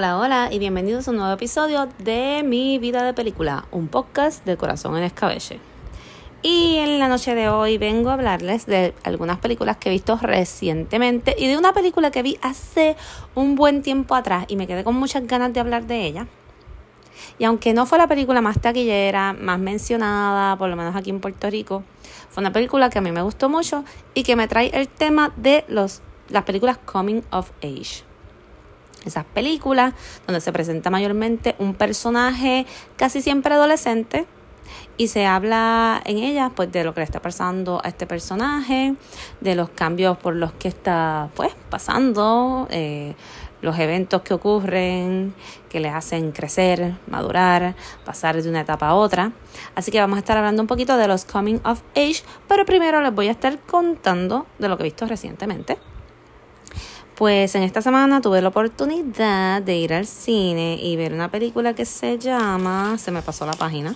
Hola, hola y bienvenidos a un nuevo episodio de Mi Vida de Película, un podcast de corazón en escabeche. Y en la noche de hoy vengo a hablarles de algunas películas que he visto recientemente y de una película que vi hace un buen tiempo atrás y me quedé con muchas ganas de hablar de ella. Y aunque no fue la película más taquillera, más mencionada, por lo menos aquí en Puerto Rico, fue una película que a mí me gustó mucho y que me trae el tema de los, las películas Coming of Age esas películas donde se presenta mayormente un personaje casi siempre adolescente y se habla en ellas pues de lo que le está pasando a este personaje, de los cambios por los que está pues pasando, eh, los eventos que ocurren, que le hacen crecer, madurar, pasar de una etapa a otra. Así que vamos a estar hablando un poquito de los coming of age, pero primero les voy a estar contando de lo que he visto recientemente. Pues en esta semana tuve la oportunidad de ir al cine y ver una película que se llama, se me pasó la página.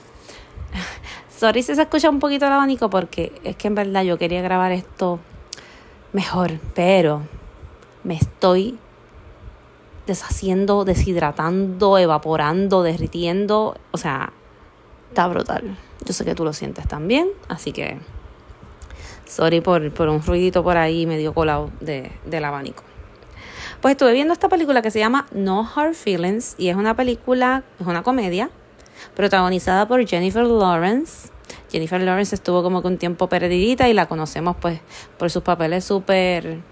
Sorry si se escucha un poquito el abanico porque es que en verdad yo quería grabar esto mejor, pero me estoy deshaciendo, deshidratando, evaporando, derritiendo. O sea, está brutal. Yo sé que tú lo sientes también, así que sorry por, por un ruidito por ahí medio colado de, del abanico. Pues estuve viendo esta película que se llama No Hard Feelings y es una película, es una comedia protagonizada por Jennifer Lawrence. Jennifer Lawrence estuvo como que un tiempo perdidita y la conocemos pues por sus papeles súper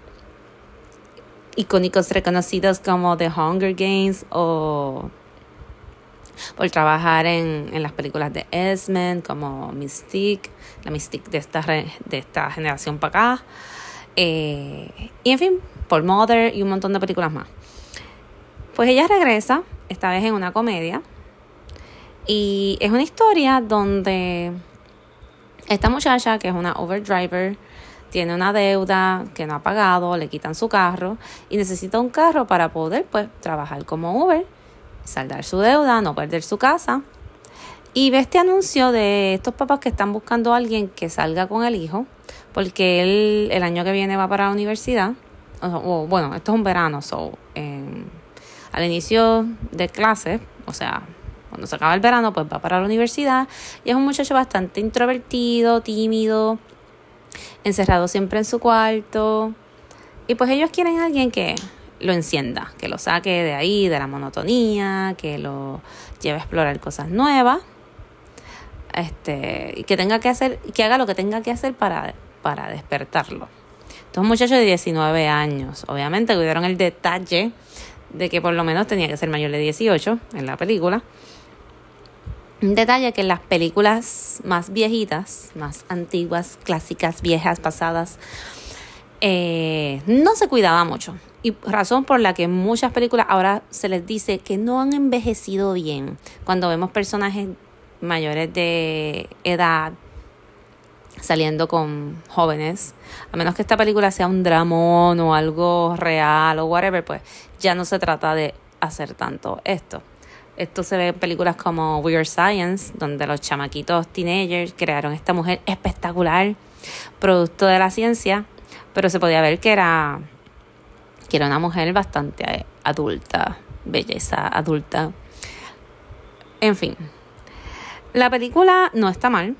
icónicos reconocidos como The Hunger Games o por trabajar en, en las películas de Esmen como Mystique, la Mystique de esta, de esta generación para acá. Eh, y en fin, por Mother y un montón de películas más. Pues ella regresa, esta vez en una comedia, y es una historia donde esta muchacha, que es una overdriver, tiene una deuda que no ha pagado, le quitan su carro y necesita un carro para poder pues trabajar como Uber, saldar su deuda, no perder su casa. Y ve este anuncio de estos papás que están buscando a alguien que salga con el hijo, porque él el año que viene va para la universidad o, bueno, esto es un verano, so, al inicio de clases, o sea, cuando se acaba el verano, pues va para la universidad y es un muchacho bastante introvertido, tímido, encerrado siempre en su cuarto. Y pues ellos quieren alguien que lo encienda, que lo saque de ahí, de la monotonía, que lo lleve a explorar cosas nuevas. Este, y que tenga que hacer, que haga lo que tenga que hacer para, para despertarlo. Estos muchachos de 19 años, obviamente cuidaron el detalle de que por lo menos tenía que ser mayor de 18 en la película. Un detalle que en las películas más viejitas, más antiguas, clásicas, viejas, pasadas, eh, no se cuidaba mucho. Y razón por la que muchas películas ahora se les dice que no han envejecido bien. Cuando vemos personajes mayores de edad, saliendo con jóvenes, a menos que esta película sea un dramón o algo real o whatever, pues ya no se trata de hacer tanto esto. Esto se ve en películas como Weird Science, donde los chamaquitos teenagers crearon esta mujer espectacular, producto de la ciencia, pero se podía ver que era, que era una mujer bastante adulta, belleza adulta. En fin, la película no está mal,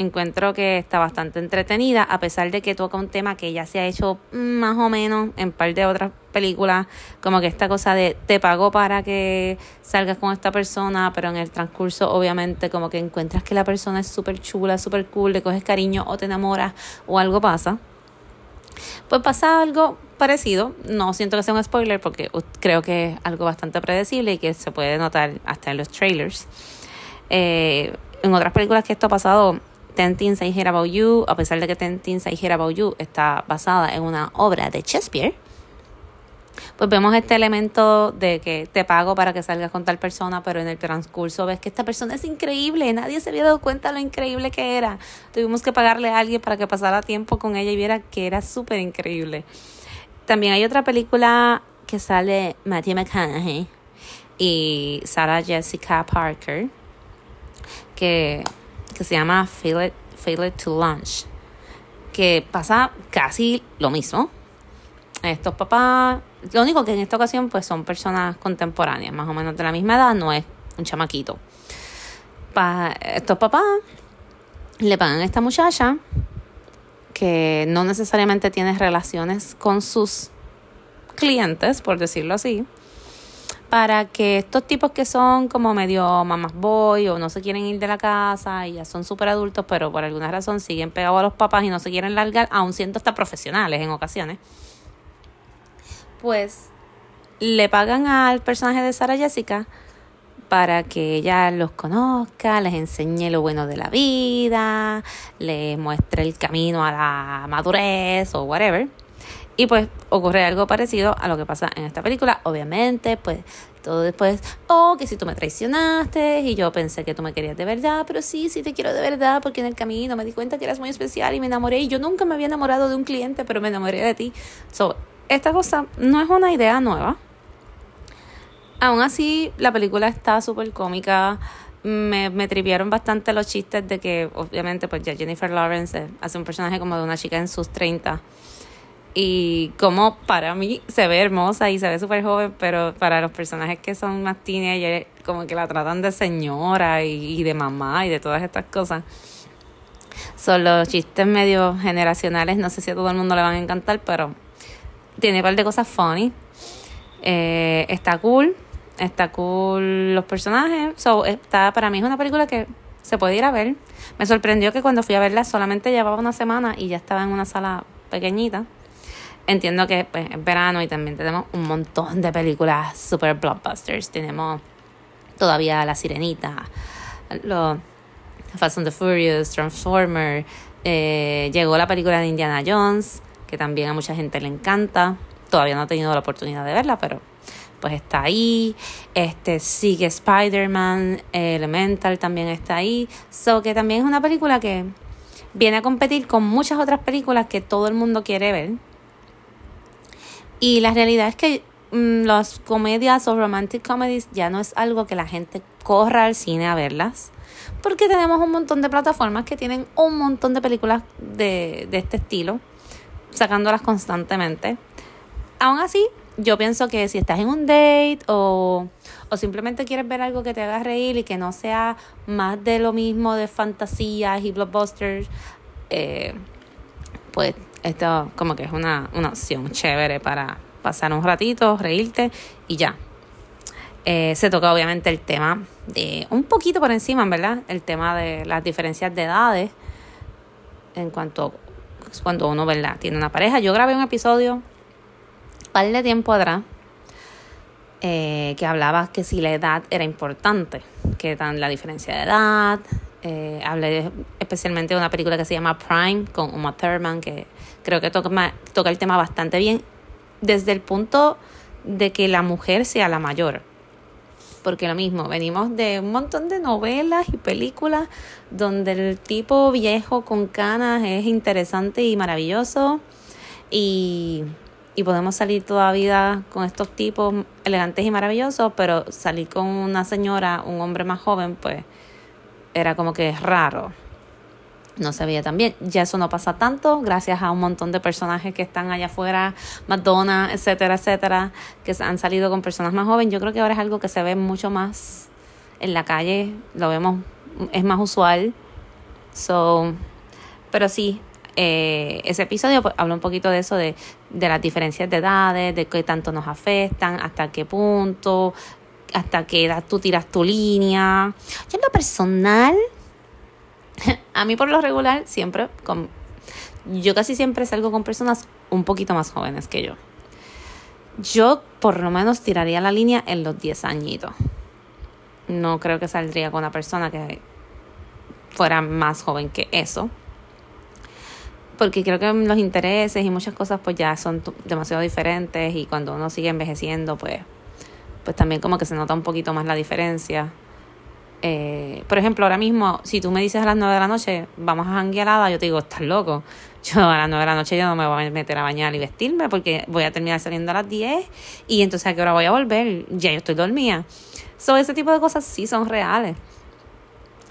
encuentro que está bastante entretenida, a pesar de que toca un tema que ya se ha hecho más o menos en par de otras películas, como que esta cosa de te pago para que salgas con esta persona, pero en el transcurso obviamente como que encuentras que la persona es súper chula, súper cool, le coges cariño o te enamoras o algo pasa. Pues pasa algo parecido, no siento que sea un spoiler porque creo que es algo bastante predecible y que se puede notar hasta en los trailers. Eh, en otras películas que esto ha pasado, Ten Things I About You, a pesar de que Ten Things I About You está basada en una obra de Shakespeare, pues vemos este elemento de que te pago para que salgas con tal persona, pero en el transcurso ves que esta persona es increíble, nadie se había dado cuenta lo increíble que era. Tuvimos que pagarle a alguien para que pasara tiempo con ella y viera que era súper increíble. También hay otra película que sale Matthew McConaughey y Sarah Jessica Parker, que que se llama Feel It, to Lunch, que pasa casi lo mismo. estos papás, lo único que en esta ocasión pues son personas contemporáneas, más o menos de la misma edad, no es un chamaquito. Estos papás le pagan a esta muchacha que no necesariamente tiene relaciones con sus clientes, por decirlo así, para que estos tipos que son como medio mamás boy o no se quieren ir de la casa y ya son súper adultos, pero por alguna razón siguen pegados a los papás y no se quieren largar, aun siendo hasta profesionales en ocasiones, pues le pagan al personaje de Sara Jessica para que ella los conozca, les enseñe lo bueno de la vida, les muestre el camino a la madurez o whatever. Y pues ocurre algo parecido a lo que pasa en esta película. Obviamente, pues todo después, oh, que si tú me traicionaste y yo pensé que tú me querías de verdad, pero sí, sí te quiero de verdad porque en el camino me di cuenta que eras muy especial y me enamoré y yo nunca me había enamorado de un cliente, pero me enamoré de ti. So, esta cosa no es una idea nueva Aún así, la película está súper cómica. Me, me trivieron bastante los chistes de que, obviamente, pues ya Jennifer Lawrence hace un personaje como de una chica en sus 30. Y como para mí se ve hermosa y se ve súper joven, pero para los personajes que son más teenagers, como que la tratan de señora y, de mamá y de todas estas cosas. Son los chistes medio generacionales, no sé si a todo el mundo le van a encantar, pero tiene un par de cosas funny. Eh, está cool está cool los personajes. So, está, para mí es una película que se puede ir a ver. Me sorprendió que cuando fui a verla solamente llevaba una semana y ya estaba en una sala pequeñita. Entiendo que pues, es verano y también tenemos un montón de películas super blockbusters. Tenemos todavía La Sirenita, los Fast and the Furious, Transformer. Eh, llegó la película de Indiana Jones, que también a mucha gente le encanta. Todavía no he tenido la oportunidad de verla, pero pues está ahí. Este sigue Spider-Man, Elemental también está ahí. So que también es una película que viene a competir con muchas otras películas que todo el mundo quiere ver. Y la realidad es que mm, las comedias o romantic comedies ya no es algo que la gente corra al cine a verlas. Porque tenemos un montón de plataformas que tienen un montón de películas de, de este estilo, sacándolas constantemente. Aún así, yo pienso que si estás en un date o, o simplemente quieres ver algo que te haga reír y que no sea más de lo mismo de fantasías y blockbusters, eh, pues esto como que es una, una opción chévere para pasar un ratito, reírte y ya. Eh, se toca obviamente el tema de un poquito por encima, ¿verdad? El tema de las diferencias de edades en cuanto cuando uno, ¿verdad? Tiene una pareja. Yo grabé un episodio par de tiempo atrás eh, que hablaba que si la edad era importante, que tan la diferencia de edad. Eh, hablé especialmente de una película que se llama Prime con Uma Thurman, que creo que toca, toca el tema bastante bien desde el punto de que la mujer sea la mayor. Porque lo mismo, venimos de un montón de novelas y películas donde el tipo viejo con canas es interesante y maravilloso. Y y podemos salir todavía con estos tipos elegantes y maravillosos, pero salir con una señora, un hombre más joven, pues era como que es raro. No se veía tan bien. Ya eso no pasa tanto, gracias a un montón de personajes que están allá afuera, Madonna, etcétera, etcétera, que han salido con personas más jóvenes. Yo creo que ahora es algo que se ve mucho más en la calle, lo vemos, es más usual. So, pero sí, eh, ese episodio pues, habla un poquito de eso, de, de las diferencias de edades, de qué tanto nos afectan, hasta qué punto, hasta qué edad tú tiras tu línea. Yo en lo personal, a mí por lo regular, siempre, con, yo casi siempre salgo con personas un poquito más jóvenes que yo. Yo por lo menos tiraría la línea en los 10 añitos. No creo que saldría con una persona que fuera más joven que eso porque creo que los intereses y muchas cosas pues ya son demasiado diferentes y cuando uno sigue envejeciendo pues pues también como que se nota un poquito más la diferencia. Eh, por ejemplo, ahora mismo, si tú me dices a las 9 de la noche, vamos a janguearada, yo te digo, estás loco. Yo a las 9 de la noche yo no me voy a meter a bañar y vestirme porque voy a terminar saliendo a las 10 y entonces a qué hora voy a volver, ya yo estoy dormida. So, ese tipo de cosas sí son reales.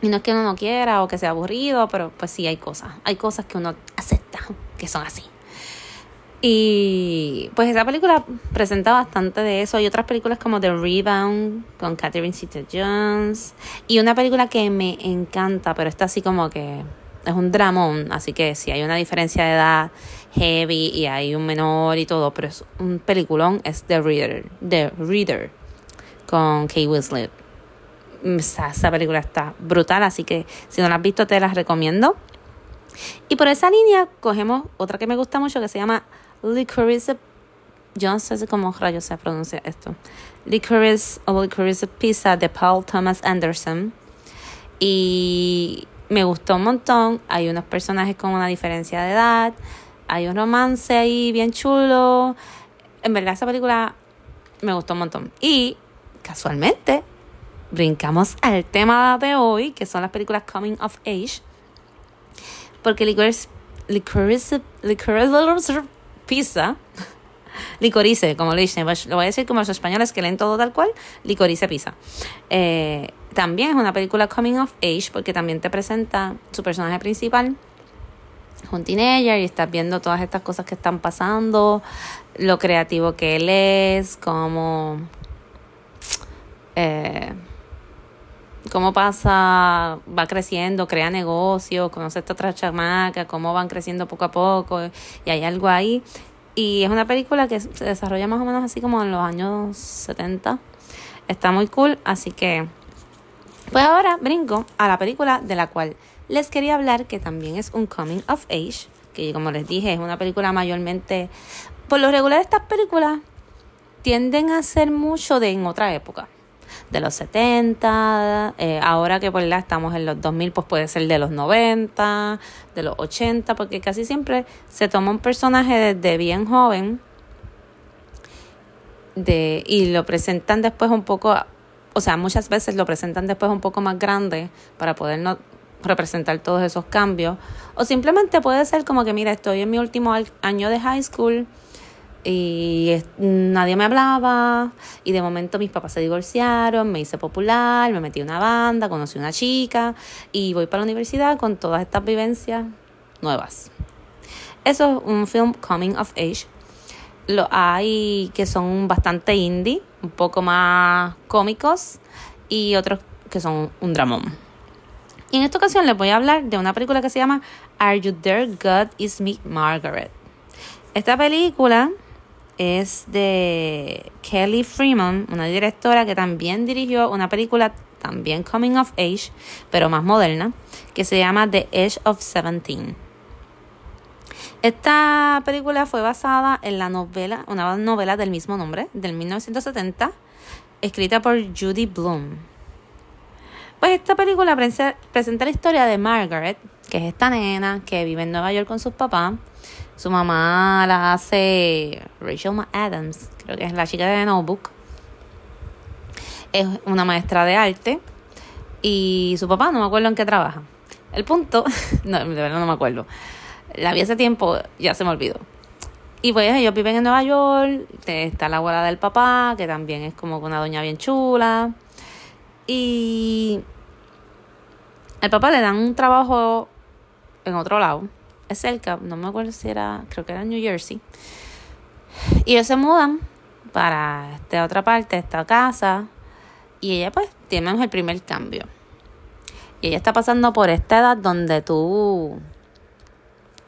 Y no es que uno no quiera o que sea aburrido, pero pues sí hay cosas. Hay cosas que uno acepta que son así. Y pues esa película presenta bastante de eso. Hay otras películas como The Rebound con Catherine Zeta Jones. Y una película que me encanta, pero está así como que es un dramón. Así que si hay una diferencia de edad heavy y hay un menor y todo, pero es un peliculón, es The Reader. The Reader con Kate Winslet. Esa, esa película está brutal, así que si no la has visto te la recomiendo. Y por esa línea cogemos otra que me gusta mucho que se llama Licorice. Yo no sé cómo rayos se pronuncia esto. Licorice o Licorice Pizza de Paul Thomas Anderson. Y me gustó un montón. Hay unos personajes con una diferencia de edad. Hay un romance ahí bien chulo. En verdad, esa película me gustó un montón. Y casualmente, brincamos al tema de hoy, que son las películas Coming of Age. Porque Licorice, Licorice, Licorice Pizza. Licorice, como le dicen, lo voy a decir como los españoles que leen todo tal cual, Licorice Pizza. Eh, también es una película coming of age porque también te presenta su personaje principal, un teenager, y estás viendo todas estas cosas que están pasando, lo creativo que él es, cómo, eh, cómo pasa, va creciendo, crea negocios, conoce a esta otra chamaca, cómo van creciendo poco a poco, y hay algo ahí. Y es una película que se desarrolla más o menos así como en los años 70. Está muy cool, así que... Pues ahora brinco a la película de la cual les quería hablar, que también es un coming of age, que como les dije es una película mayormente... Por lo regular estas películas tienden a ser mucho de en otra época de los 70, eh, ahora que por la estamos en los 2000, pues puede ser de los 90, de los 80, porque casi siempre se toma un personaje desde bien joven de, y lo presentan después un poco, o sea, muchas veces lo presentan después un poco más grande para poder no representar todos esos cambios, o simplemente puede ser como que, mira, estoy en mi último año de high school, y nadie me hablaba y de momento mis papás se divorciaron, me hice popular, me metí en una banda, conocí una chica y voy para la universidad con todas estas vivencias nuevas. Eso es un film coming of age. Hay que son bastante indie, un poco más cómicos y otros que son un dramón. Y en esta ocasión les voy a hablar de una película que se llama Are You There God Is Me Margaret. Esta película es de Kelly Freeman, una directora que también dirigió una película también coming of age, pero más moderna, que se llama The Edge of Seventeen. Esta película fue basada en la novela, una novela del mismo nombre, del 1970, escrita por Judy Bloom. Pues esta película presenta la historia de Margaret, que es esta nena que vive en Nueva York con sus papás, su mamá la hace Rachel McAdams, creo que es la chica de Notebook. Es una maestra de arte. Y su papá, no me acuerdo en qué trabaja. El punto, no, de verdad no me acuerdo. La vi hace tiempo, ya se me olvidó. Y pues ellos viven en Nueva York. Está la abuela del papá, que también es como una doña bien chula. Y al papá le dan un trabajo en otro lado cerca, no me acuerdo si era, creo que era New Jersey. Y ellos se mudan para esta otra parte, esta casa. Y ella pues tiene el primer cambio. Y ella está pasando por esta edad donde tú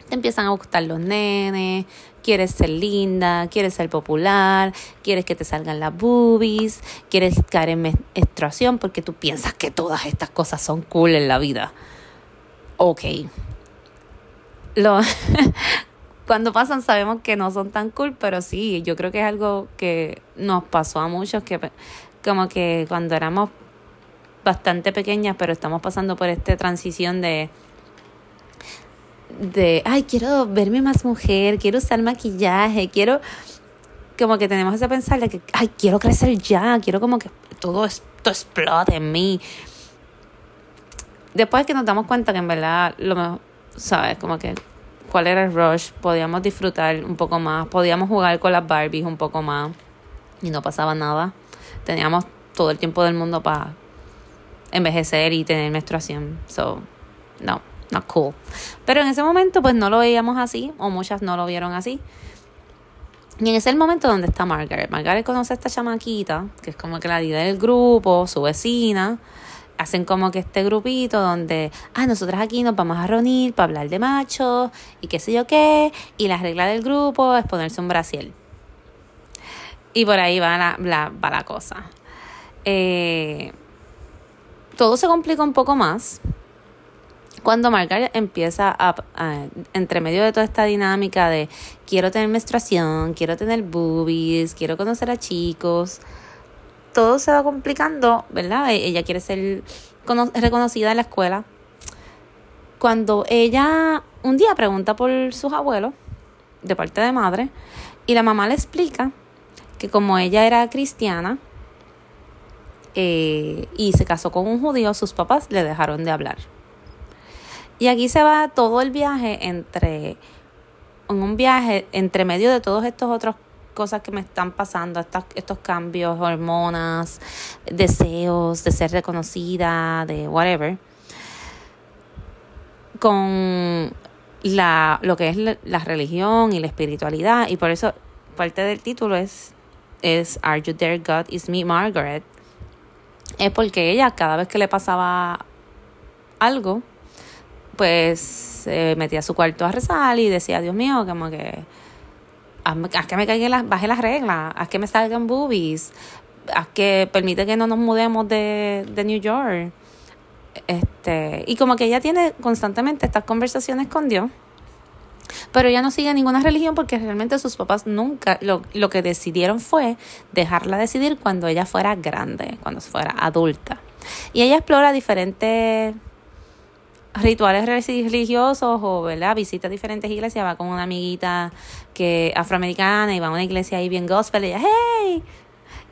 te empiezan a gustar los nenes, quieres ser linda, quieres ser popular, quieres que te salgan las boobies, quieres caer en menstruación porque tú piensas que todas estas cosas son cool en la vida. Ok, lo, cuando pasan sabemos que no son tan cool, pero sí, yo creo que es algo que nos pasó a muchos, que como que cuando éramos bastante pequeñas, pero estamos pasando por esta transición de de, ay, quiero verme más mujer, quiero usar maquillaje, quiero como que tenemos ese pensar de que, ay, quiero crecer ya, quiero como que todo esto explote en mí. Después que nos damos cuenta que en verdad lo mejor ¿sabes? Como que cuál era el rush, podíamos disfrutar un poco más, podíamos jugar con las Barbies un poco más y no pasaba nada. Teníamos todo el tiempo del mundo para envejecer y tener menstruación. So, no, not cool. Pero en ese momento pues no lo veíamos así o muchas no lo vieron así. Y en ese momento donde está Margaret. Margaret conoce a esta chamaquita, que es como que la líder del grupo, su vecina. Hacen como que este grupito donde, ah, nosotras aquí nos vamos a reunir para hablar de machos y qué sé yo qué. Y la regla del grupo es ponerse un brasiel. Y por ahí va la, va la cosa. Eh, todo se complica un poco más cuando Margaret empieza a, entre medio de toda esta dinámica de quiero tener menstruación, quiero tener boobies, quiero conocer a chicos, todo se va complicando, ¿verdad? E, ella quiere ser reconocida en la escuela. Cuando ella un día pregunta por sus abuelos, de parte de madre, y la mamá le explica que como ella era cristiana eh, y se casó con un judío, sus papás le dejaron de hablar. Y aquí se va todo el viaje entre, en un viaje entre medio de todos estos otros cosas que me están pasando, estos, estos cambios, hormonas, deseos de ser reconocida, de whatever, con la, lo que es la, religión y la espiritualidad. Y por eso parte del título es, es Are You There God Is Me Margaret. Es porque ella cada vez que le pasaba algo, pues se metía a su cuarto a rezar y decía, Dios mío, como que haz que me caiga las, baje las reglas, haz que me salgan boobies, haz que permite que no nos mudemos de, de New York. Este, y como que ella tiene constantemente estas conversaciones con Dios. Pero ella no sigue ninguna religión porque realmente sus papás nunca, lo, lo que decidieron fue dejarla decidir cuando ella fuera grande, cuando fuera adulta. Y ella explora diferentes rituales religiosos o ¿verdad? visita diferentes iglesias, va con una amiguita que afroamericana y va a una iglesia ahí bien gospel y hey,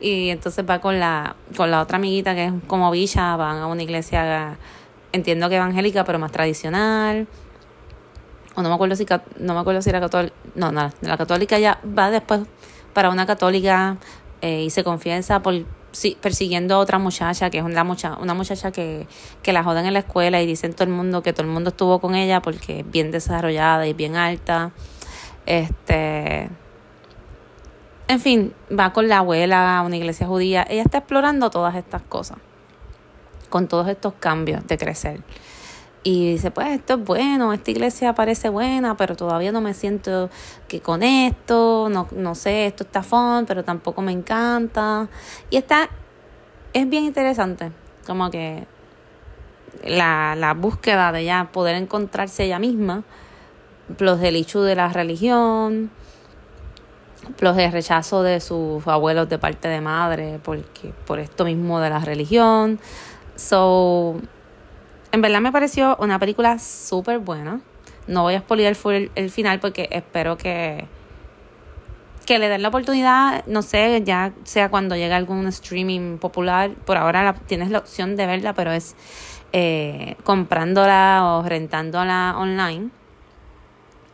y entonces va con la, con la otra amiguita que es como villa, van a una iglesia, entiendo que evangélica, pero más tradicional. O no me acuerdo si, no me acuerdo si era católica, no, no, la católica ya va después para una católica eh, y se confiesa por sí, persiguiendo a otra muchacha, que es una, mucha, una muchacha que, que la jodan en la escuela y dicen todo el mundo que todo el mundo estuvo con ella porque es bien desarrollada y bien alta. Este. En fin, va con la abuela a una iglesia judía. Ella está explorando todas estas cosas. Con todos estos cambios de crecer. Y dice, pues esto es bueno, esta iglesia parece buena, pero todavía no me siento que con esto, no, no sé, esto está fun, pero tampoco me encanta. Y está, es bien interesante, como que la, la búsqueda de ya poder encontrarse ella misma, los del hecho de la religión, los de rechazo de sus abuelos de parte de madre, porque por esto mismo de la religión. So, en verdad me pareció una película súper buena. No voy a spoiler el, final porque espero que, que le den la oportunidad, no sé, ya sea cuando llegue algún streaming popular. Por ahora tienes la opción de verla, pero es eh, comprándola o rentándola online.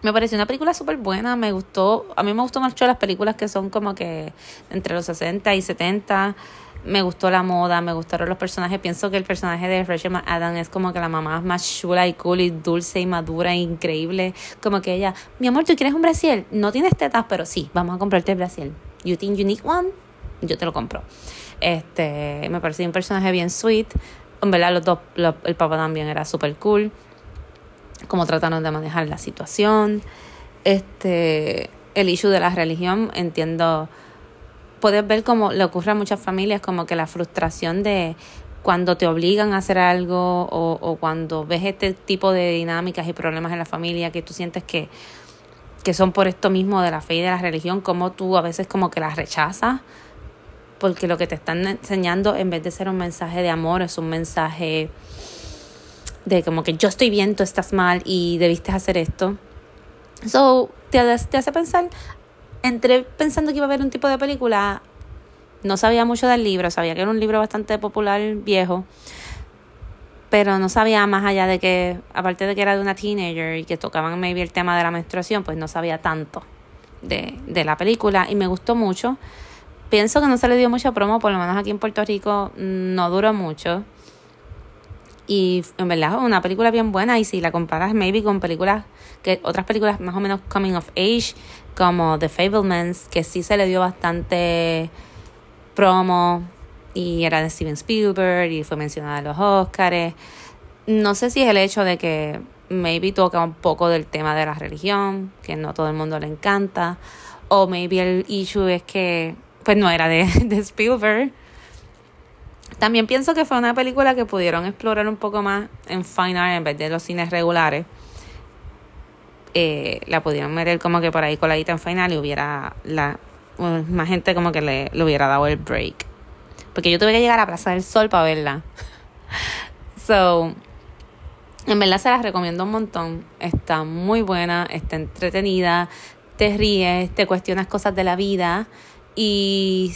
Me pareció una película súper buena, me gustó, a mí me gustó mucho las películas que son como que entre los 60 y 70 me gustó la moda, me gustaron los personajes. Pienso que el personaje de Rachel McAdams es como que la mamá más chula y cool y dulce y madura e increíble. Como que ella, mi amor, ¿tú quieres un brasiel? No tienes tetas, pero sí, vamos a comprarte el brasiel. You think you need one? Yo te lo compro. Este, me pareció un personaje bien sweet. En verdad, los dos, el papá también era súper cool. Cómo trataron de manejar la situación. Este, el issue de la religión, entiendo puedes ver como le ocurre a muchas familias, como que la frustración de cuando te obligan a hacer algo o, o cuando ves este tipo de dinámicas y problemas en la familia que tú sientes que, que son por esto mismo de la fe y de la religión, como tú a veces como que las rechazas, porque lo que te están enseñando en vez de ser un mensaje de amor es un mensaje de como que yo estoy bien, tú estás mal y debiste hacer esto. So, te, te hace pensar, entré pensando que iba a haber un tipo de película. No sabía mucho del libro, sabía que era un libro bastante popular, viejo. Pero no sabía más allá de que, aparte de que era de una teenager y que tocaban maybe el tema de la menstruación, pues no sabía tanto de, de la película y me gustó mucho. Pienso que no se le dio mucha promo, por lo menos aquí en Puerto Rico no duró mucho. Y en verdad una película bien buena y si la comparas maybe con películas, que otras películas más o menos coming of age, como The Fablemans, que sí se le dio bastante promo y era de Steven Spielberg y fue mencionada en los Oscars. No sé si es el hecho de que maybe toca un poco del tema de la religión, que no todo el mundo le encanta, o maybe el issue es que pues no era de, de Spielberg también pienso que fue una película que pudieron explorar un poco más en Fine Art en vez de los cines regulares. Eh, la pudieron meter como que por ahí coladita en Fine Art y hubiera la, más gente como que le, le hubiera dado el break. Porque yo tuve que llegar a Plaza del Sol para verla. so, en verdad se las recomiendo un montón. Está muy buena, está entretenida, te ríes, te cuestionas cosas de la vida. Y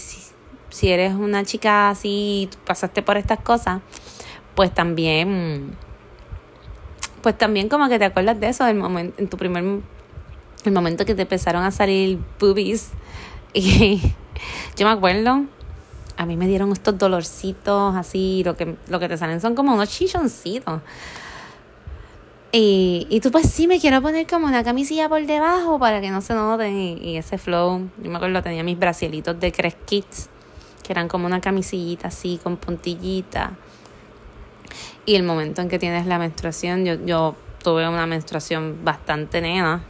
si eres una chica así, pasaste por estas cosas, pues también, pues también como que te acuerdas de eso, del momento, en tu primer, el momento que te empezaron a salir boobies. Y yo me acuerdo, a mí me dieron estos dolorcitos así, lo que, lo que te salen son como unos chichoncitos. Y, y tú pues sí me quiero poner como una camisilla por debajo para que no se noten y, ese flow. Yo me acuerdo tenía mis bracelitos de Crest Kids que eran como una camisillita así con puntillita. Y el momento en que tienes la menstruación, yo, yo tuve una menstruación bastante nena.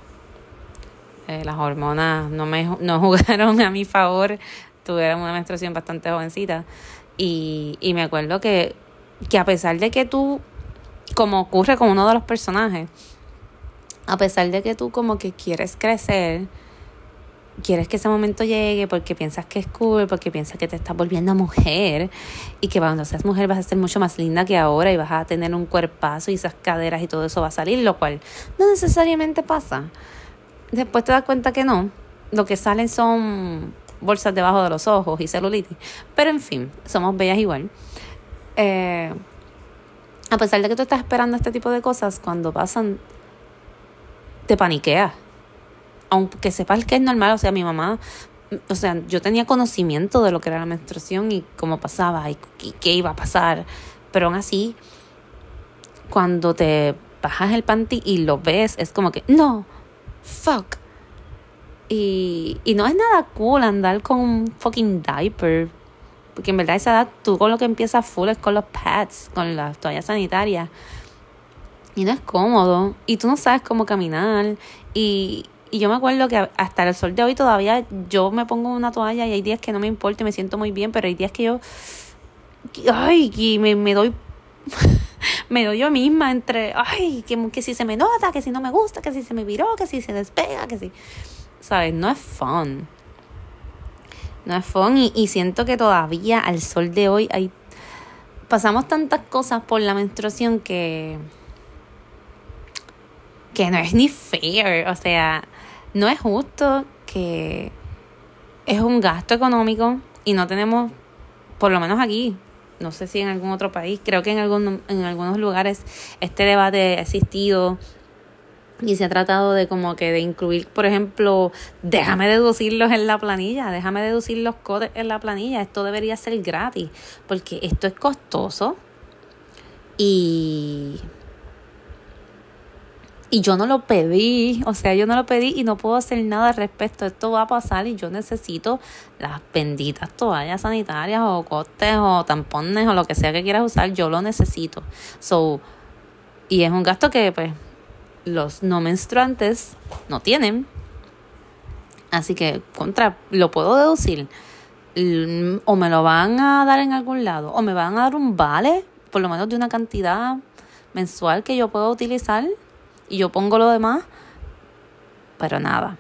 Eh, las hormonas no me no jugaron a mi favor. Tuve una menstruación bastante jovencita. Y, y me acuerdo que, que a pesar de que tú, como ocurre con uno de los personajes, a pesar de que tú como que quieres crecer, quieres que ese momento llegue porque piensas que es cool, porque piensas que te estás volviendo mujer y que cuando seas mujer vas a ser mucho más linda que ahora y vas a tener un cuerpazo y esas caderas y todo eso va a salir, lo cual no necesariamente pasa. Después te das cuenta que no, lo que salen son bolsas debajo de los ojos y celulitis. Pero en fin, somos bellas igual. Eh, a pesar de que tú estás esperando este tipo de cosas, cuando pasan, te paniqueas aunque sepas que es normal, o sea, mi mamá, o sea, yo tenía conocimiento de lo que era la menstruación y cómo pasaba y, qué iba a pasar, pero aún así, cuando te bajas el panty y lo ves, es como que, no, fuck. Y, y no es nada cool andar con un fucking diaper. Porque en verdad esa edad tú con lo que empiezas full es con los pads, con las toallas sanitarias. Y no es cómodo. Y tú no sabes cómo caminar. Y, y yo me acuerdo que hasta el sol de hoy todavía yo me pongo una toalla y hay días que no me importa y me siento muy bien, pero hay días que yo, ay, y me, me doy, me doy yo misma entre, ay, que, que si se me nota, que si no me gusta, que si se me viró, que si se despega, que si, ¿sabes? No es fun. No es fun y, y siento que todavía al sol de hoy hay, pasamos tantas cosas por la menstruación que que no es ni fair, o sea, no es justo que es un gasto económico y no tenemos, por lo menos aquí, no sé si en algún otro país, creo que en, algún, en algunos lugares este debate ha existido y se ha tratado de como que de incluir, por ejemplo, déjame deducirlos en la planilla, déjame deducir los codes en la planilla, esto debería ser gratis, porque esto es costoso y y yo no lo pedí, o sea, yo no lo pedí y no puedo hacer nada al respecto. Esto va a pasar y yo necesito las benditas toallas sanitarias o costes o tampones o lo que sea que quieras usar, yo lo necesito. So, y es un gasto que pues los no menstruantes no tienen. Así que contra lo puedo deducir. O me lo van a dar en algún lado o me van a dar un vale, por lo menos de una cantidad mensual que yo puedo utilizar y yo pongo lo demás, pero nada.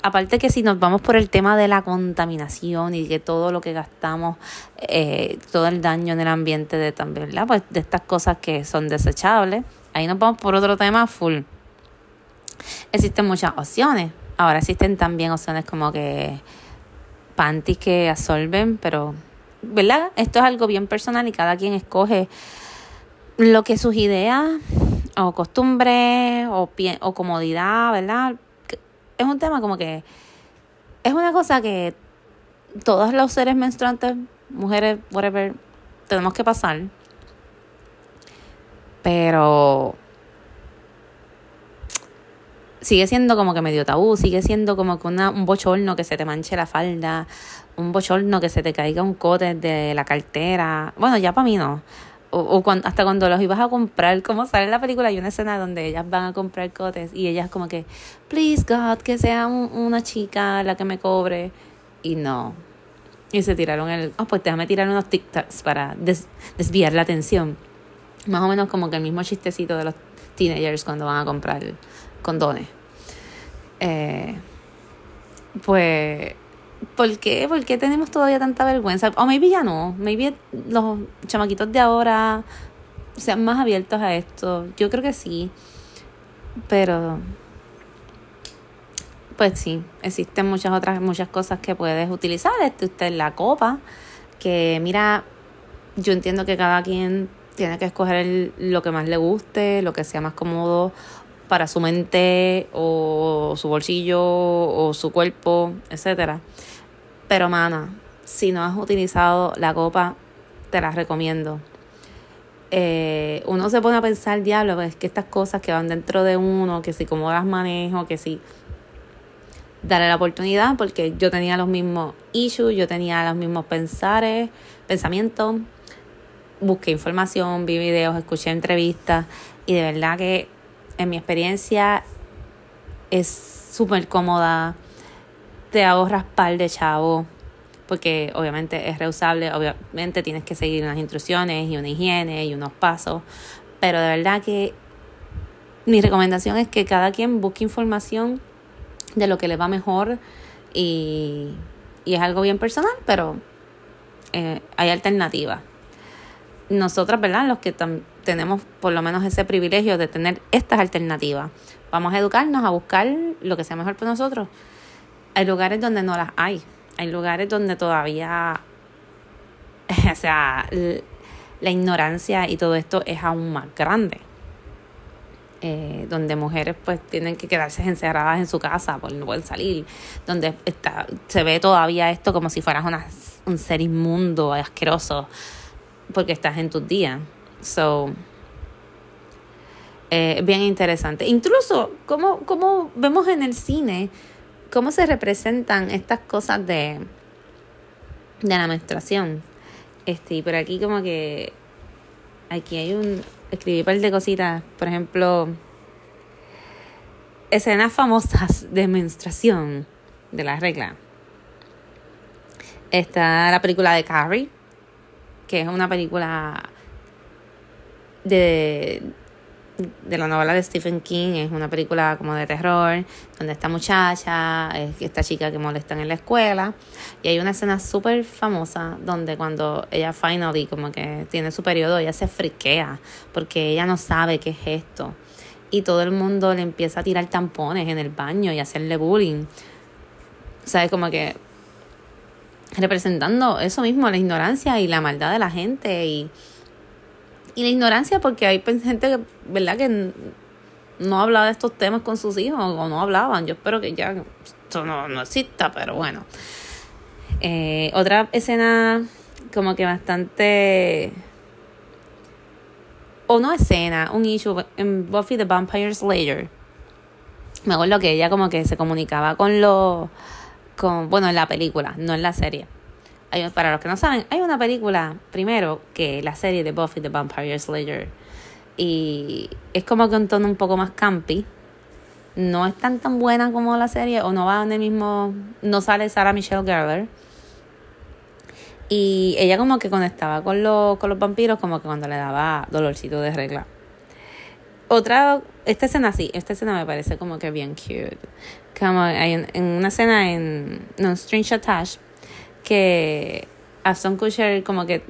Aparte que si nos vamos por el tema de la contaminación y que todo lo que gastamos, eh, todo el daño en el ambiente de también, ¿verdad? Pues de estas cosas que son desechables, ahí nos vamos por otro tema full. Existen muchas opciones. Ahora existen también opciones como que panties que absorben, pero, ¿verdad? Esto es algo bien personal y cada quien escoge lo que sus ideas o costumbre o, o comodidad, ¿verdad? Es un tema como que es una cosa que todos los seres menstruantes, mujeres, whatever, tenemos que pasar. Pero sigue siendo como que medio tabú, sigue siendo como que una, un bochorno que se te manche la falda, un bochorno que se te caiga un cote de la cartera. Bueno, ya para mí no. O, hasta cuando los ibas a comprar, como sale en la película, hay una escena donde ellas van a comprar cotes y ellas como que, please God, que sea una chica la que me cobre. Y no. Y se tiraron el, oh, pues déjame tirar unos TikToks para desviar la atención. Más o menos como que el mismo chistecito de los teenagers cuando van a comprar condones. Eh, pues, ¿por qué? ¿Por qué tenemos todavía tanta vergüenza? O maybe ya no. Maybe los chamaquitos de ahora sean más abiertos a esto. Yo creo que sí. Pero, pues sí, existen muchas otras, muchas cosas que puedes utilizar. Este, usted la copa, que mira, yo entiendo que cada quien tiene que escoger lo que más le guste, lo que sea más cómodo para su mente o su bolsillo o su cuerpo, etcétera. Pero mana, si no has utilizado la copa, te la recomiendo. Eh, uno se pone a pensar, diablo, es que estas cosas que van dentro de uno, que si como las manejo, que si darle la oportunidad, porque yo tenía los mismos issues, yo tenía los mismos pensares, pensamientos, busqué información, vi videos, escuché entrevistas y de verdad que en mi experiencia es súper cómoda, te ahorras par de chavo, porque obviamente es reusable, obviamente tienes que seguir unas instrucciones y una higiene y unos pasos, pero de verdad que mi recomendación es que cada quien busque información de lo que le va mejor y, y es algo bien personal, pero eh, hay alternativas. Nosotras, ¿verdad? Los que tenemos por lo menos ese privilegio de tener estas alternativas. Vamos a educarnos, a buscar lo que sea mejor para nosotros. Hay lugares donde no las hay. Hay lugares donde todavía, o sea, la ignorancia y todo esto es aún más grande. Eh, donde mujeres pues tienen que quedarse encerradas en su casa porque no pueden salir, donde está, se ve todavía esto como si fueras un ser inmundo, asqueroso, porque estás en tus días. So, eh, bien interesante. Incluso, como, como vemos en el cine, cómo se representan estas cosas de, de la menstruación. Este, y por aquí como que aquí hay un escribí un par de cositas, por ejemplo, escenas famosas de menstruación de la regla. Está la película de Carrie, que es una película de, de la novela de Stephen King, es una película como de terror, donde esta muchacha, esta chica que molesta en la escuela, y hay una escena súper famosa donde cuando ella finally como que tiene su periodo, ella se friquea, porque ella no sabe qué es esto, y todo el mundo le empieza a tirar tampones en el baño y hacerle bullying, ¿sabes? Como que representando eso mismo, la ignorancia y la maldad de la gente y, y la ignorancia porque hay gente que, ¿verdad? Que no hablaba de estos temas con sus hijos o no hablaban. Yo espero que ya esto no, no exista, pero bueno. Eh, otra escena como que bastante... O no escena, un issue en Buffy the Vampire Slayer. Me acuerdo que ella como que se comunicaba con los con, bueno, en la película, no en la serie. Para los que no saben, hay una película primero que la serie de Buffy the Vampire Slayer. Y es como que un tono un poco más campi. No es tan tan buena como la serie, o no va en el mismo. No sale Sarah Michelle Gellar. Y ella como que conectaba con los, con los vampiros, como que cuando le daba dolorcito de regla. Otra, esta escena sí, esta escena me parece como que bien cute. Como hay en, una escena en no, Strange Attached que Aston Kutcher como que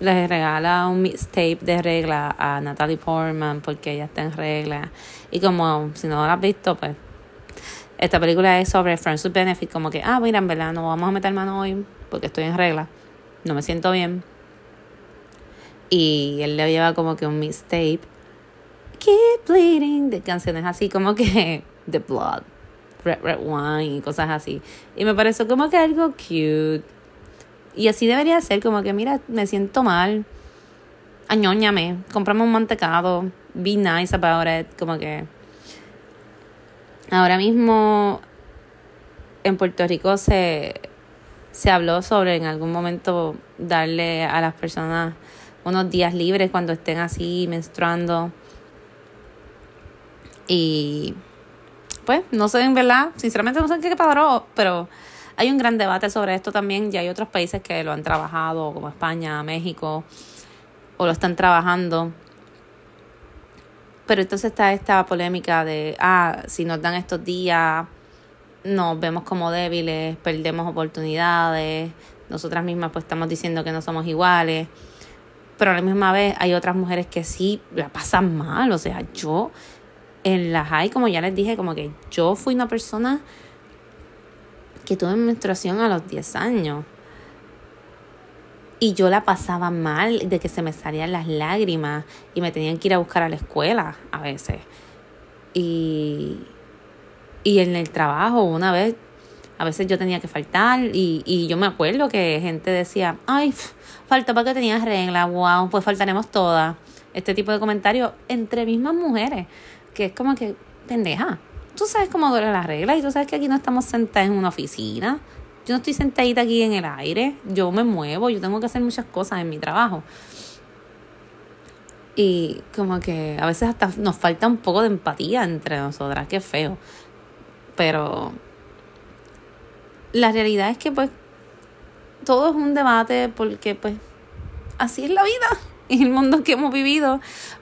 le regala un mixtape de regla a Natalie Portman porque ella está en regla. Y como si no lo has visto, pues esta película es sobre Friends with Benefit, como que, ah, mira, en verdad no vamos a meter mano hoy porque estoy en regla, no me siento bien. Y él le lleva como que un mixtape Keep Bleeding, de canciones así como que The Blood, Red Red Wine y cosas así. Y me pareció como que algo cute. Y así debería ser, como que mira, me siento mal. añóñame, comprame un mantecado, be nice about it, como que ahora mismo en Puerto Rico se, se habló sobre en algún momento darle a las personas unos días libres cuando estén así menstruando. Y pues no sé en verdad, sinceramente no sé en qué padró, pero hay un gran debate sobre esto también. Ya hay otros países que lo han trabajado, como España, México, o lo están trabajando. Pero entonces está esta polémica de, ah, si nos dan estos días, nos vemos como débiles, perdemos oportunidades, nosotras mismas pues estamos diciendo que no somos iguales, pero a la misma vez hay otras mujeres que sí la pasan mal, o sea, yo en la high, como ya les dije, como que yo fui una persona que tuve menstruación a los 10 años. Y yo la pasaba mal de que se me salían las lágrimas y me tenían que ir a buscar a la escuela a veces. Y, y en el trabajo, una vez, a veces yo tenía que faltar y, y yo me acuerdo que gente decía, ay, falta para que tenías regla, wow, pues faltaremos todas. Este tipo de comentarios entre mismas mujeres, que es como que, pendeja, tú sabes cómo duele la regla y tú sabes que aquí no estamos sentadas en una oficina, yo no estoy sentadita aquí en el aire, yo me muevo, yo tengo que hacer muchas cosas en mi trabajo. Y como que a veces hasta nos falta un poco de empatía entre nosotras, qué feo. Pero la realidad es que pues todo es un debate porque pues así es la vida y el mundo que hemos vivido.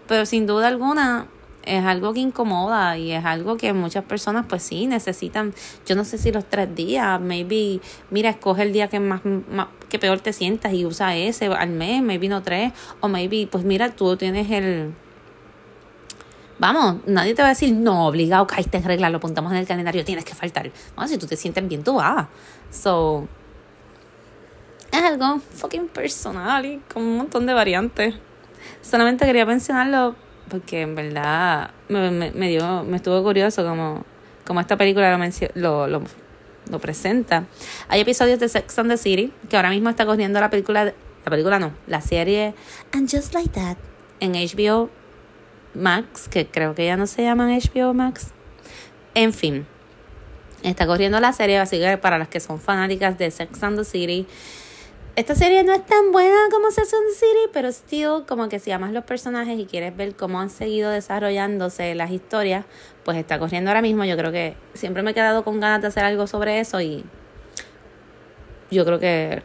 Pero sin duda alguna es algo que incomoda y es algo que muchas personas pues sí necesitan, yo no sé si los tres días, maybe, mira, escoge el día que más, que peor te sientas y usa ese al mes, maybe no tres, o maybe, pues mira, tú tienes el... Vamos, nadie te va a decir, no, obligado, caíste en regla, lo apuntamos en el calendario, tienes que faltar. Bueno, si tú te sientes bien, tú vas. So, es algo fucking personal y con un montón de variantes. Solamente quería mencionarlo porque en verdad me, me, dio, me estuvo curioso como, como esta película lo, lo, lo, presenta. Hay episodios de Sex and the City que ahora mismo está corriendo la película, la película no, la serie And Just Like That en HBO Max, que creo que ya no se llaman HBO Max. En fin, está corriendo la serie, así que para las que son fanáticas de Sex and the City, esta serie no es tan buena como the City, pero still, como que si amas los personajes y quieres ver cómo han seguido desarrollándose las historias, pues está corriendo ahora mismo. Yo creo que siempre me he quedado con ganas de hacer algo sobre eso y yo creo que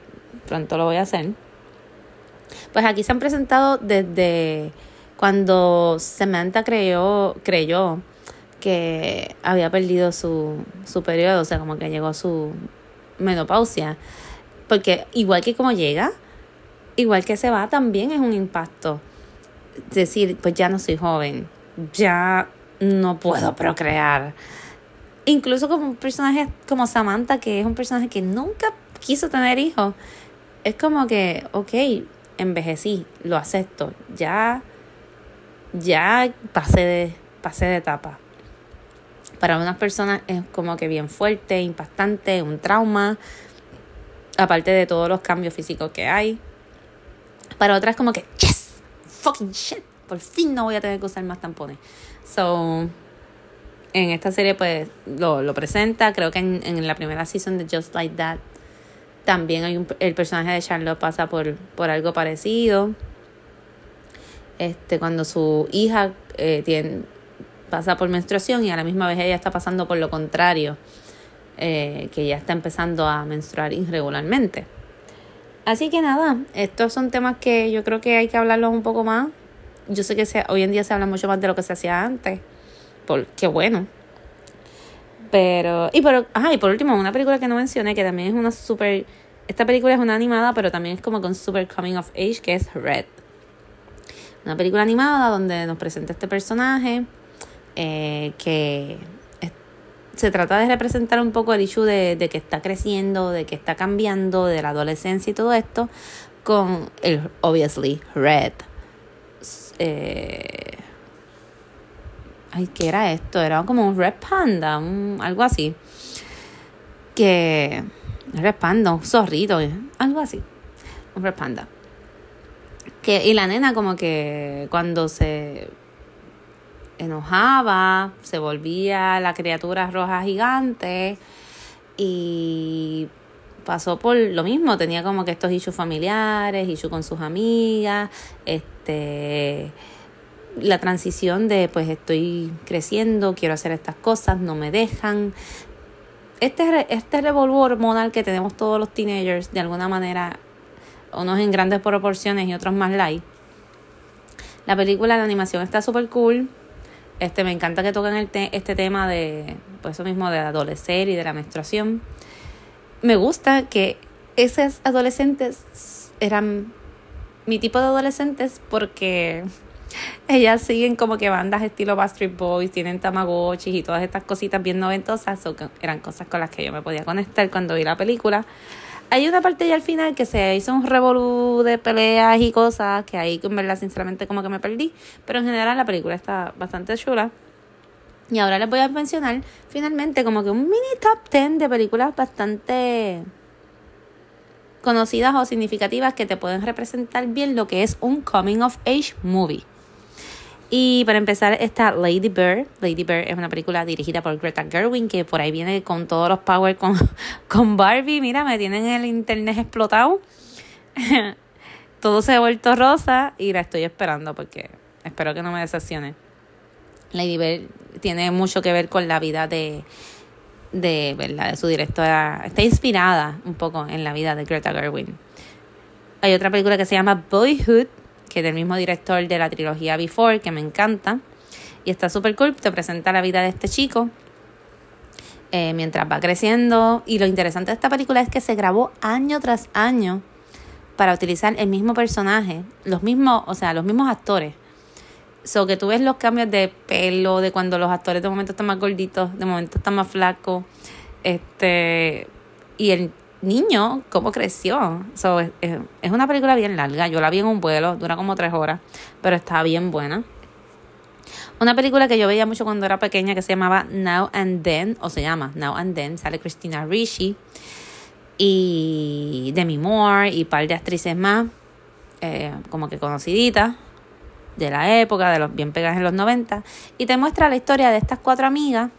pronto lo voy a hacer. Pues aquí se han presentado desde cuando Samantha creyó, creyó que había perdido su, su periodo, o sea, como que llegó su menopausia porque igual que como llega, igual que se va, también es un impacto. Decir, pues ya no soy joven, ya no puedo procrear. Incluso como un personaje como Samantha, que es un personaje que nunca quiso tener hijos, es como que, ok, envejecí, lo acepto, ya, ya pasé de, pasé de etapa. Para unas personas es como que bien fuerte, impactante, un trauma, aparte de todos los cambios físicos que hay. Para otras como que, yes, fucking shit, por fin no voy a tener que usar más tampones. So, en esta serie pues lo, lo presenta, creo que en, en, la primera season de Just Like That también hay un, el personaje de Charlotte pasa por, por algo parecido. Este, cuando su hija eh, tiene, pasa por menstruación y a la misma vez ella está pasando por lo contrario. Eh, que ya está empezando a menstruar irregularmente. Así que nada, estos son temas que yo creo que hay que hablarlos un poco más. Yo sé que hoy en día se habla mucho más de lo que se hacía antes. Por, qué bueno. Pero, y por, ajá, y por último, una película que no mencioné, que también es una super. Esta película es una animada, pero también es como con super coming of age, que es Red. Una película animada donde nos presenta este personaje eh, que se trata de representar un poco el issue de, que está creciendo, de que está cambiando, de la adolescencia y todo esto, con el, obviously, Red. Eh, ay, ¿qué era esto? Era como un Red Panda, un, algo así. Que. Red Panda, un zorrito, algo así. Un Red Panda. Que, y la nena como que cuando se enojaba, se volvía la criatura roja gigante y pasó por lo mismo, tenía como que estos issues familiares, issues con sus amigas, este la transición de pues estoy creciendo, quiero hacer estas cosas, no me dejan. Este, este revolvo hormonal que tenemos todos los teenagers, de alguna manera, unos en grandes proporciones y otros más light. La película, la animación está súper cool. Este, me encanta que toquen el este tema de, pues eso mismo, de adolecer y de la menstruación. Me gusta que esos adolescentes eran mi tipo de adolescentes porque ellas siguen como que bandas estilo Backstreet Boys, tienen Tamagotchis y todas estas cositas bien noventosas, eran cosas con las que yo me podía conectar cuando vi la película. Hay una parte ya al final que se hizo un revolú de peleas y cosas que ahí, en verdad, sinceramente, como que me perdí. Pero en general la película está bastante chula. Y ahora les voy a mencionar finalmente como que un mini top 10 de películas bastante conocidas o significativas que te pueden representar bien lo que es un coming of age movie. Y para empezar está Lady Bird. Lady Bird es una película dirigida por Greta Gerwin que por ahí viene con todos los power con, con Barbie. Mira, me tienen el internet explotado. Todo se ha vuelto rosa y la estoy esperando porque espero que no me decepcione. Lady Bird tiene mucho que ver con la vida de, de, ¿verdad? de su directora. Está inspirada un poco en la vida de Greta Gerwin. Hay otra película que se llama Boyhood, que es del mismo director de la trilogía Before, que me encanta. Y está súper cool, te presenta la vida de este chico eh, mientras va creciendo. Y lo interesante de esta película es que se grabó año tras año para utilizar el mismo personaje, los mismos, o sea, los mismos actores. So que tú ves los cambios de pelo, de cuando los actores de momento están más gorditos, de momento están más flacos. Este, y el niño, cómo creció. So, es, es, una película bien larga. Yo la vi en un vuelo, dura como tres horas, pero está bien buena. Una película que yo veía mucho cuando era pequeña que se llamaba Now and Then, o se llama Now and Then, sale Christina Ricci y Demi Moore y un par de actrices más, eh, como que conociditas de la época, de los bien pegadas en los 90, y te muestra la historia de estas cuatro amigas,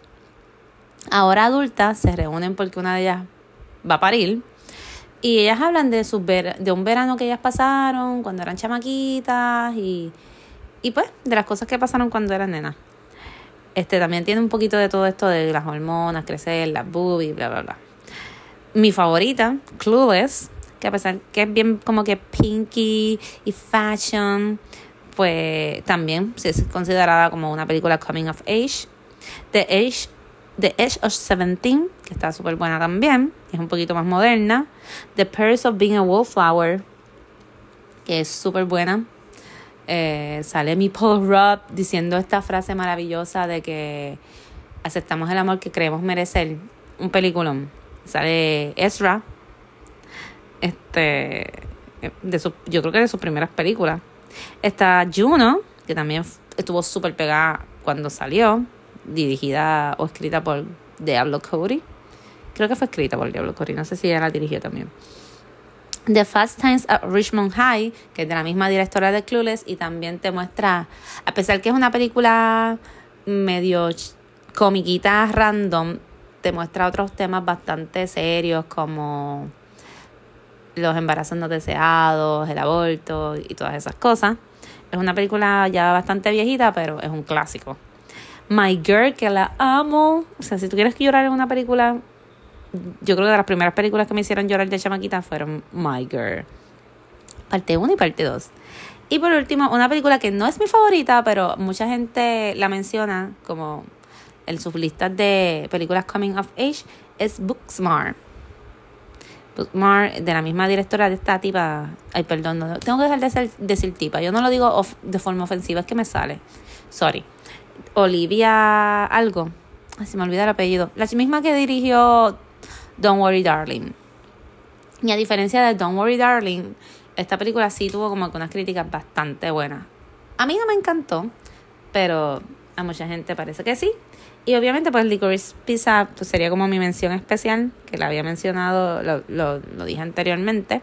ahora adultas, se reúnen porque una de ellas va a parir. Y ellas hablan de, sus de un verano que ellas pasaron cuando eran chamaquitas y, y pues de las cosas que pasaron cuando eran nenas. Este también tiene un poquito de todo esto de las hormonas, crecer, las boobies, bla, bla, bla. Mi favorita, Clueless, que a pesar que es bien como que pinky y fashion, pues también es considerada como una película coming of age. The Age The Edge of Seventeen, que está súper buena también, es un poquito más moderna. The Perks of Being a Wallflower, que es súper buena. Eh, sale mi Paul Rudd diciendo esta frase maravillosa de que aceptamos el amor que creemos merecer. Un peliculón. Sale Ezra. Este. De su, yo creo que de sus primeras películas. Está Juno, que también estuvo súper pegada cuando salió dirigida o escrita por Diablo Cody. Creo que fue escrita por Diablo Cody, no sé si ella la dirigió también. The Fast Times at Richmond High, que es de la misma directora de Clueless, y también te muestra, a pesar que es una película medio comiquita random, te muestra otros temas bastante serios como los embarazos no deseados, el aborto y todas esas cosas. Es una película ya bastante viejita, pero es un clásico. My Girl, que la amo. O sea, si tú quieres llorar en una película, yo creo que de las primeras películas que me hicieron llorar de chamaquita fueron My Girl. Parte 1 y parte 2. Y por último, una película que no es mi favorita, pero mucha gente la menciona como en sus listas de películas coming of age, es Booksmart. Booksmart, de la misma directora de esta tipa. Ay, perdón, no, tengo que dejar de decir tipa. Yo no lo digo de forma ofensiva, es que me sale. Sorry. Olivia algo. se me olvida el apellido. La misma que dirigió Don't Worry Darling. Y a diferencia de Don't Worry Darling, esta película sí tuvo como unas críticas bastante buenas. A mí no me encantó, pero a mucha gente parece que sí. Y obviamente pues Licorice Pizza pues, sería como mi mención especial, que la había mencionado, lo, lo, dije anteriormente.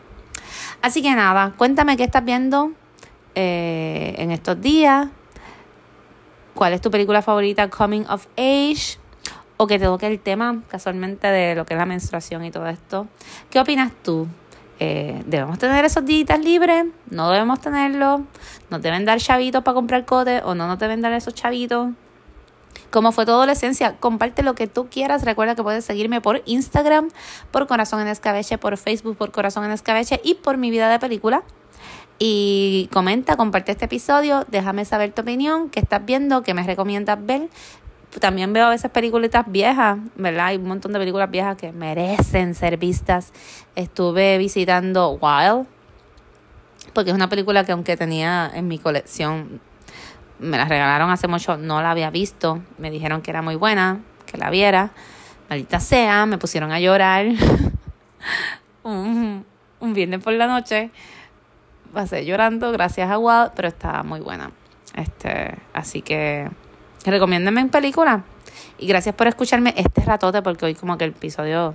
Así que nada, cuéntame qué estás viendo eh, en estos días. ¿Cuál es tu película favorita Coming of Age? O que te toque el tema casualmente de lo que es la menstruación y todo esto. ¿Qué opinas tú? Eh, ¿Debemos tener esos días libres? ¿No debemos tenerlo? ¿Nos deben dar chavitos para comprar cote o no nos deben dar esos chavitos? ¿Cómo fue tu adolescencia? Comparte lo que tú quieras. Recuerda que puedes seguirme por Instagram, por Corazón en Escabeche, por Facebook, por Corazón en Escabeche y por mi vida de película. Y comenta, comparte este episodio, déjame saber tu opinión, qué estás viendo, qué me recomiendas ver también veo a veces películas viejas, ¿verdad? Hay un montón de películas viejas que merecen ser vistas. Estuve visitando Wild, porque es una película que aunque tenía en mi colección, me la regalaron hace mucho, no la había visto. Me dijeron que era muy buena, que la viera. Maldita sea, me pusieron a llorar un, un viernes por la noche. Pasé llorando gracias a Wild, pero estaba muy buena. Este, así que recomiéndenme en película. Y gracias por escucharme este ratote, porque hoy como que el episodio...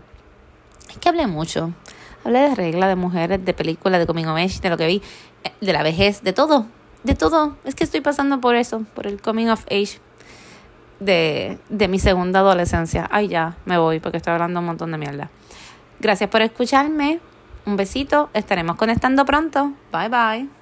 Es que hablé mucho. Hablé de reglas, de mujeres, de películas, de coming of age, de lo que vi, eh, de la vejez, de todo. De todo. Es que estoy pasando por eso, por el coming of age de, de mi segunda adolescencia. Ay, ya, me voy porque estoy hablando un montón de mierda. Gracias por escucharme. Un besito. Estaremos conectando pronto. Bye bye.